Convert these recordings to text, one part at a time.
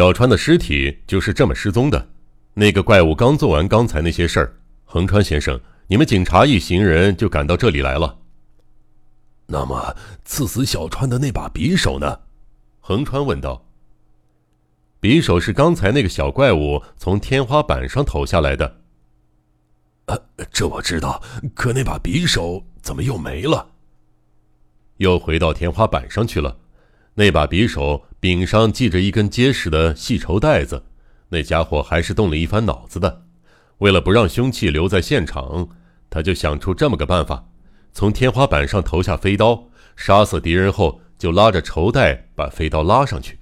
小川的尸体就是这么失踪的。那个怪物刚做完刚才那些事儿，横川先生，你们警察一行人就赶到这里来了。那么，刺死小川的那把匕首呢？横川问道。匕首是刚才那个小怪物从天花板上投下来的。呃，这我知道，可那把匕首怎么又没了？又回到天花板上去了。那把匕首柄上系着一根结实的细绸带子。那家伙还是动了一番脑子的，为了不让凶器留在现场，他就想出这么个办法：从天花板上投下飞刀，杀死敌人后，就拉着绸带把飞刀拉上去。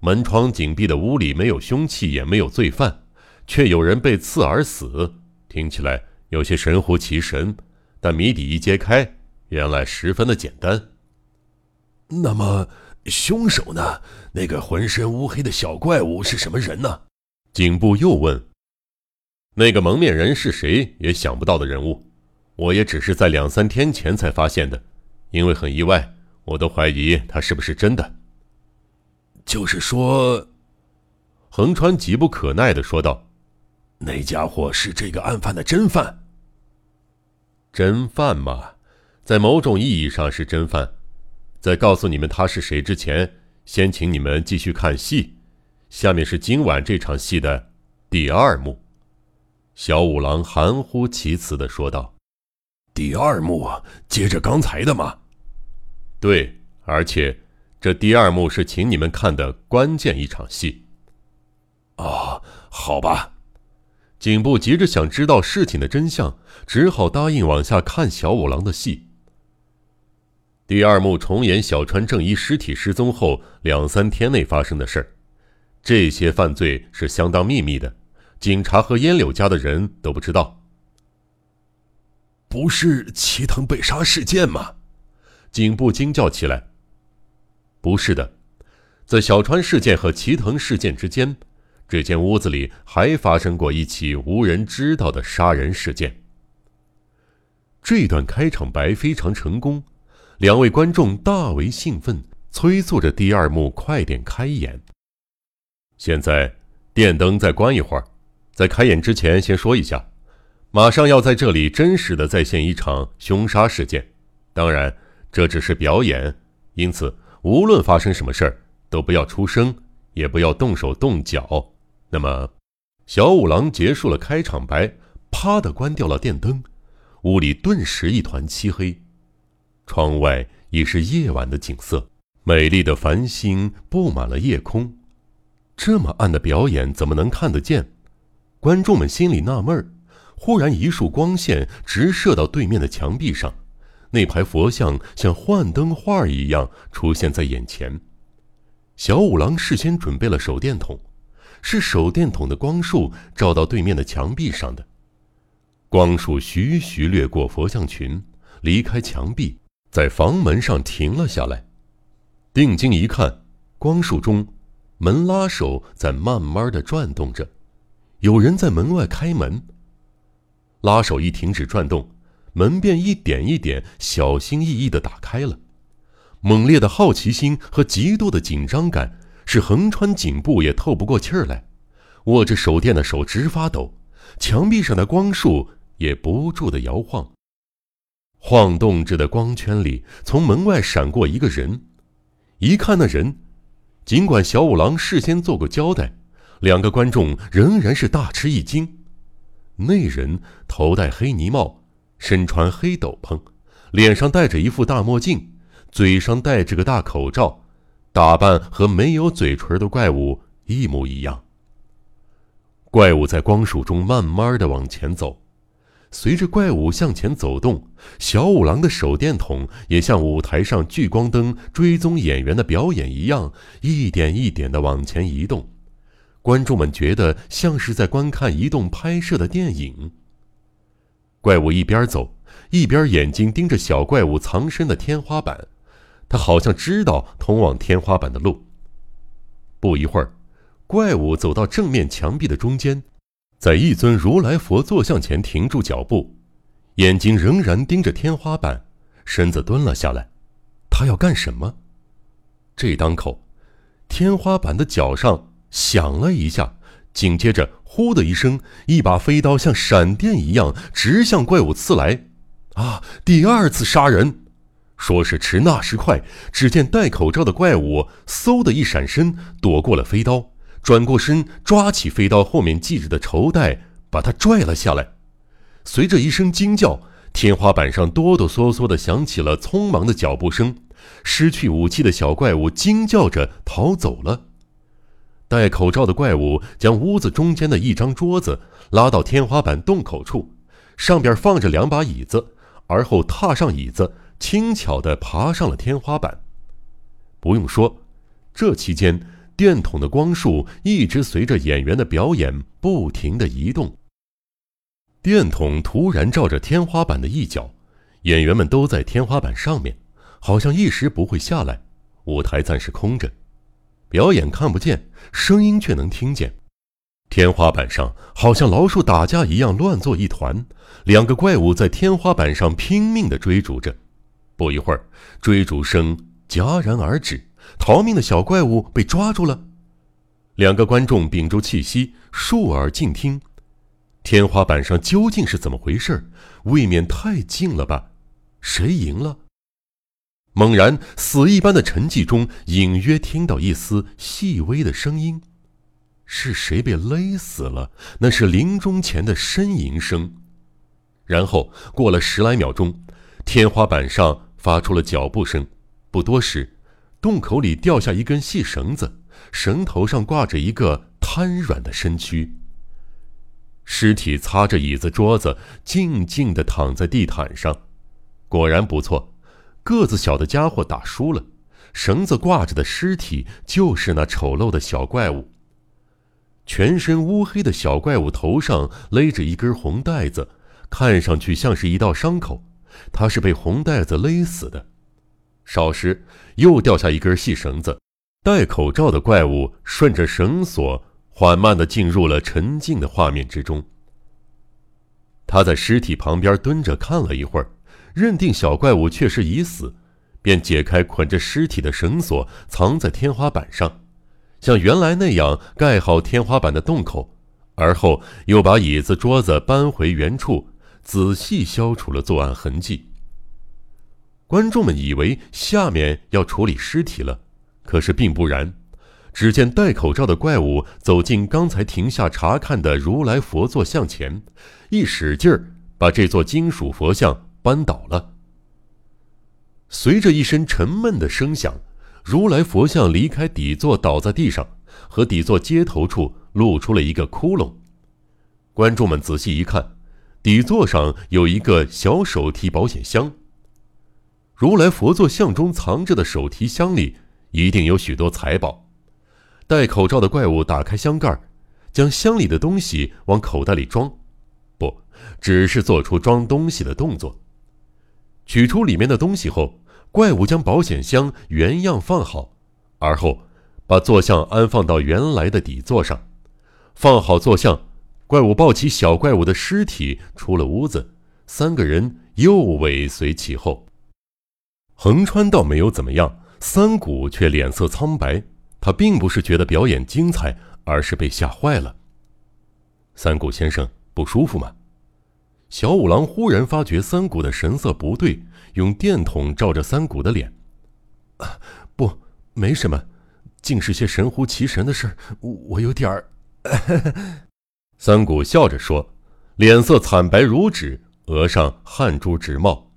门窗紧闭的屋里没有凶器，也没有罪犯，却有人被刺而死，听起来有些神乎其神。但谜底一揭开，原来十分的简单。那么，凶手呢？那个浑身乌黑的小怪物是什么人呢？警部又问：“那个蒙面人是谁？也想不到的人物，我也只是在两三天前才发现的，因为很意外，我都怀疑他是不是真的。”就是说，横川急不可耐的说道：“那家伙是这个案犯的真犯。真犯嘛，在某种意义上是真犯。在告诉你们他是谁之前，先请你们继续看戏。”下面是今晚这场戏的第二幕，小五郎含糊其辞的说道：“第二幕接着刚才的吗？”“对，而且这第二幕是请你们看的关键一场戏。”“哦，好吧。”警部急着想知道事情的真相，只好答应往下看小五郎的戏。第二幕重演小川正一尸体失踪后两三天内发生的事儿。这些犯罪是相当秘密的，警察和烟柳家的人都不知道。不是齐藤被杀事件吗？警部惊叫起来。不是的，在小川事件和齐藤事件之间，这间屋子里还发生过一起无人知道的杀人事件。这段开场白非常成功，两位观众大为兴奋，催促着第二幕快点开演。现在，电灯再关一会儿，在开演之前先说一下，马上要在这里真实的再现一场凶杀事件。当然，这只是表演，因此无论发生什么事儿，都不要出声，也不要动手动脚。那么，小五郎结束了开场白，啪的关掉了电灯，屋里顿时一团漆黑，窗外已是夜晚的景色，美丽的繁星布满了夜空。这么暗的表演怎么能看得见？观众们心里纳闷儿。忽然，一束光线直射到对面的墙壁上，那排佛像像幻灯画一样出现在眼前。小五郎事先准备了手电筒，是手电筒的光束照到对面的墙壁上的。光束徐徐掠过佛像群，离开墙壁，在房门上停了下来。定睛一看，光束中。门拉手在慢慢的转动着，有人在门外开门。拉手一停止转动，门便一点一点小心翼翼的打开了。猛烈的好奇心和极度的紧张感，使横穿颈部也透不过气儿来，握着手电的手直发抖，墙壁上的光束也不住的摇晃。晃动着的光圈里，从门外闪过一个人，一看那人。尽管小五郎事先做过交代，两个观众仍然是大吃一惊。那人头戴黑呢帽，身穿黑斗篷，脸上戴着一副大墨镜，嘴上戴着个大口罩，打扮和没有嘴唇的怪物一模一样。怪物在光束中慢慢的往前走。随着怪物向前走动，小五郎的手电筒也像舞台上聚光灯追踪演员的表演一样，一点一点的往前移动。观众们觉得像是在观看移动拍摄的电影。怪物一边走，一边眼睛盯着小怪物藏身的天花板，他好像知道通往天花板的路。不一会儿，怪物走到正面墙壁的中间。在一尊如来佛坐像前停住脚步，眼睛仍然盯着天花板，身子蹲了下来。他要干什么？这当口，天花板的角上响了一下，紧接着“呼”的一声，一把飞刀像闪电一样直向怪物刺来。啊！第二次杀人，说时迟，那时快，只见戴口罩的怪物嗖的一闪身，躲过了飞刀，转过身抓起飞刀后面系着的绸带，把它拽了下来。随着一声惊叫，天花板上哆哆嗦嗦的响起了匆忙的脚步声。失去武器的小怪物惊叫着逃走了。戴口罩的怪物将屋子中间的一张桌子拉到天花板洞口处，上边放着两把椅子，而后踏上椅子，轻巧地爬上了天花板。不用说，这期间电筒的光束一直随着演员的表演不停地移动。电筒突然照着天花板的一角，演员们都在天花板上面。好像一时不会下来，舞台暂时空着，表演看不见，声音却能听见。天花板上好像老鼠打架一样乱作一团，两个怪物在天花板上拼命地追逐着。不一会儿，追逐声戛然而止，逃命的小怪物被抓住了。两个观众屏住气息，竖耳静听。天花板上究竟是怎么回事？未免太近了吧？谁赢了？猛然，死一般的沉寂中，隐约听到一丝细微的声音，是谁被勒死了？那是临终前的呻吟声。然后过了十来秒钟，天花板上发出了脚步声。不多时，洞口里掉下一根细绳子，绳头上挂着一个瘫软的身躯。尸体擦着椅子桌子，静静地躺在地毯上。果然不错。个子小的家伙打输了，绳子挂着的尸体就是那丑陋的小怪物。全身乌黑的小怪物头上勒着一根红带子，看上去像是一道伤口。他是被红带子勒死的。少时又掉下一根细绳子，戴口罩的怪物顺着绳索缓慢地进入了沉静的画面之中。他在尸体旁边蹲着看了一会儿。认定小怪物确实已死，便解开捆着尸体的绳索，藏在天花板上，像原来那样盖好天花板的洞口，而后又把椅子、桌子搬回原处，仔细消除了作案痕迹。观众们以为下面要处理尸体了，可是并不然。只见戴口罩的怪物走进刚才停下查看的如来佛座像前，一使劲儿，把这座金属佛像。扳倒了。随着一声沉闷的声响，如来佛像离开底座，倒在地上，和底座接头处露出了一个窟窿。观众们仔细一看，底座上有一个小手提保险箱。如来佛座像中藏着的手提箱里一定有许多财宝。戴口罩的怪物打开箱盖，将箱里的东西往口袋里装，不，只是做出装东西的动作。取出里面的东西后，怪物将保险箱原样放好，而后把坐像安放到原来的底座上。放好坐像，怪物抱起小怪物的尸体出了屋子，三个人又尾随其后。横川倒没有怎么样，三谷却脸色苍白。他并不是觉得表演精彩，而是被吓坏了。三谷先生不舒服吗？小五郎忽然发觉三谷的神色不对，用电筒照着三谷的脸。不，没什么，竟是些神乎其神的事儿我有点儿。三谷笑着说，脸色惨白如纸，额上汗珠直冒。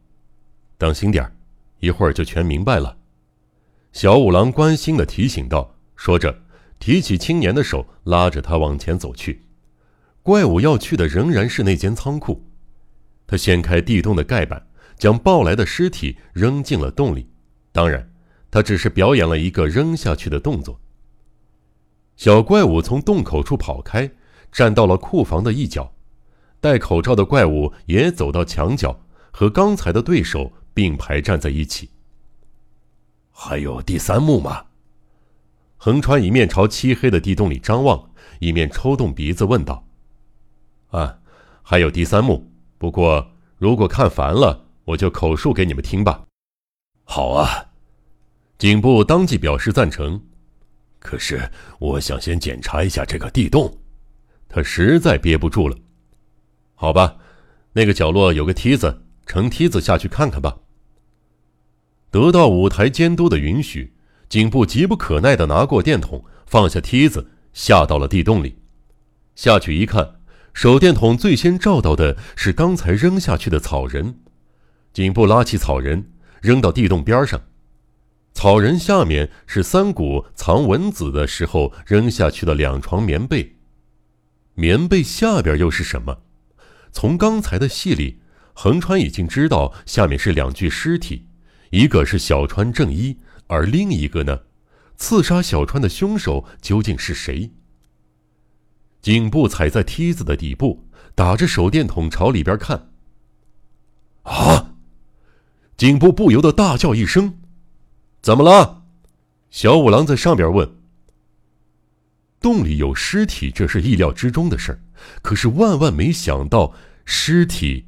当心点儿，一会儿就全明白了。小五郎关心的提醒道，说着，提起青年的手，拉着他往前走去。怪物要去的仍然是那间仓库。他掀开地洞的盖板，将抱来的尸体扔进了洞里。当然，他只是表演了一个扔下去的动作。小怪物从洞口处跑开，站到了库房的一角。戴口罩的怪物也走到墙角，和刚才的对手并排站在一起。还有第三幕吗？横川一面朝漆黑的地洞里张望，一面抽动鼻子问道：“啊，还有第三幕。”不过，如果看烦了，我就口述给你们听吧。好啊，警部当即表示赞成。可是我想先检查一下这个地洞。他实在憋不住了。好吧，那个角落有个梯子，乘梯子下去看看吧。得到舞台监督的允许，景部急不可耐地拿过电筒，放下梯子，下到了地洞里。下去一看，手电筒最先照到的是刚才扔下去的草人。景部拉起草人，扔到地洞边上。草人下面是三谷藏蚊子的时候扔下去的两床棉被。棉被下边又是什么？从刚才的戏里，横川已经知道下面是两具尸体，一个是小川正一，而另一个呢？刺杀小川的凶手究竟是谁？颈部踩在梯子的底部，打着手电筒朝里边看。啊！颈部不由得大叫一声：“怎么了？”小五郎在上边问。洞里有尸体，这是意料之中的事儿，可是万万没想到，尸体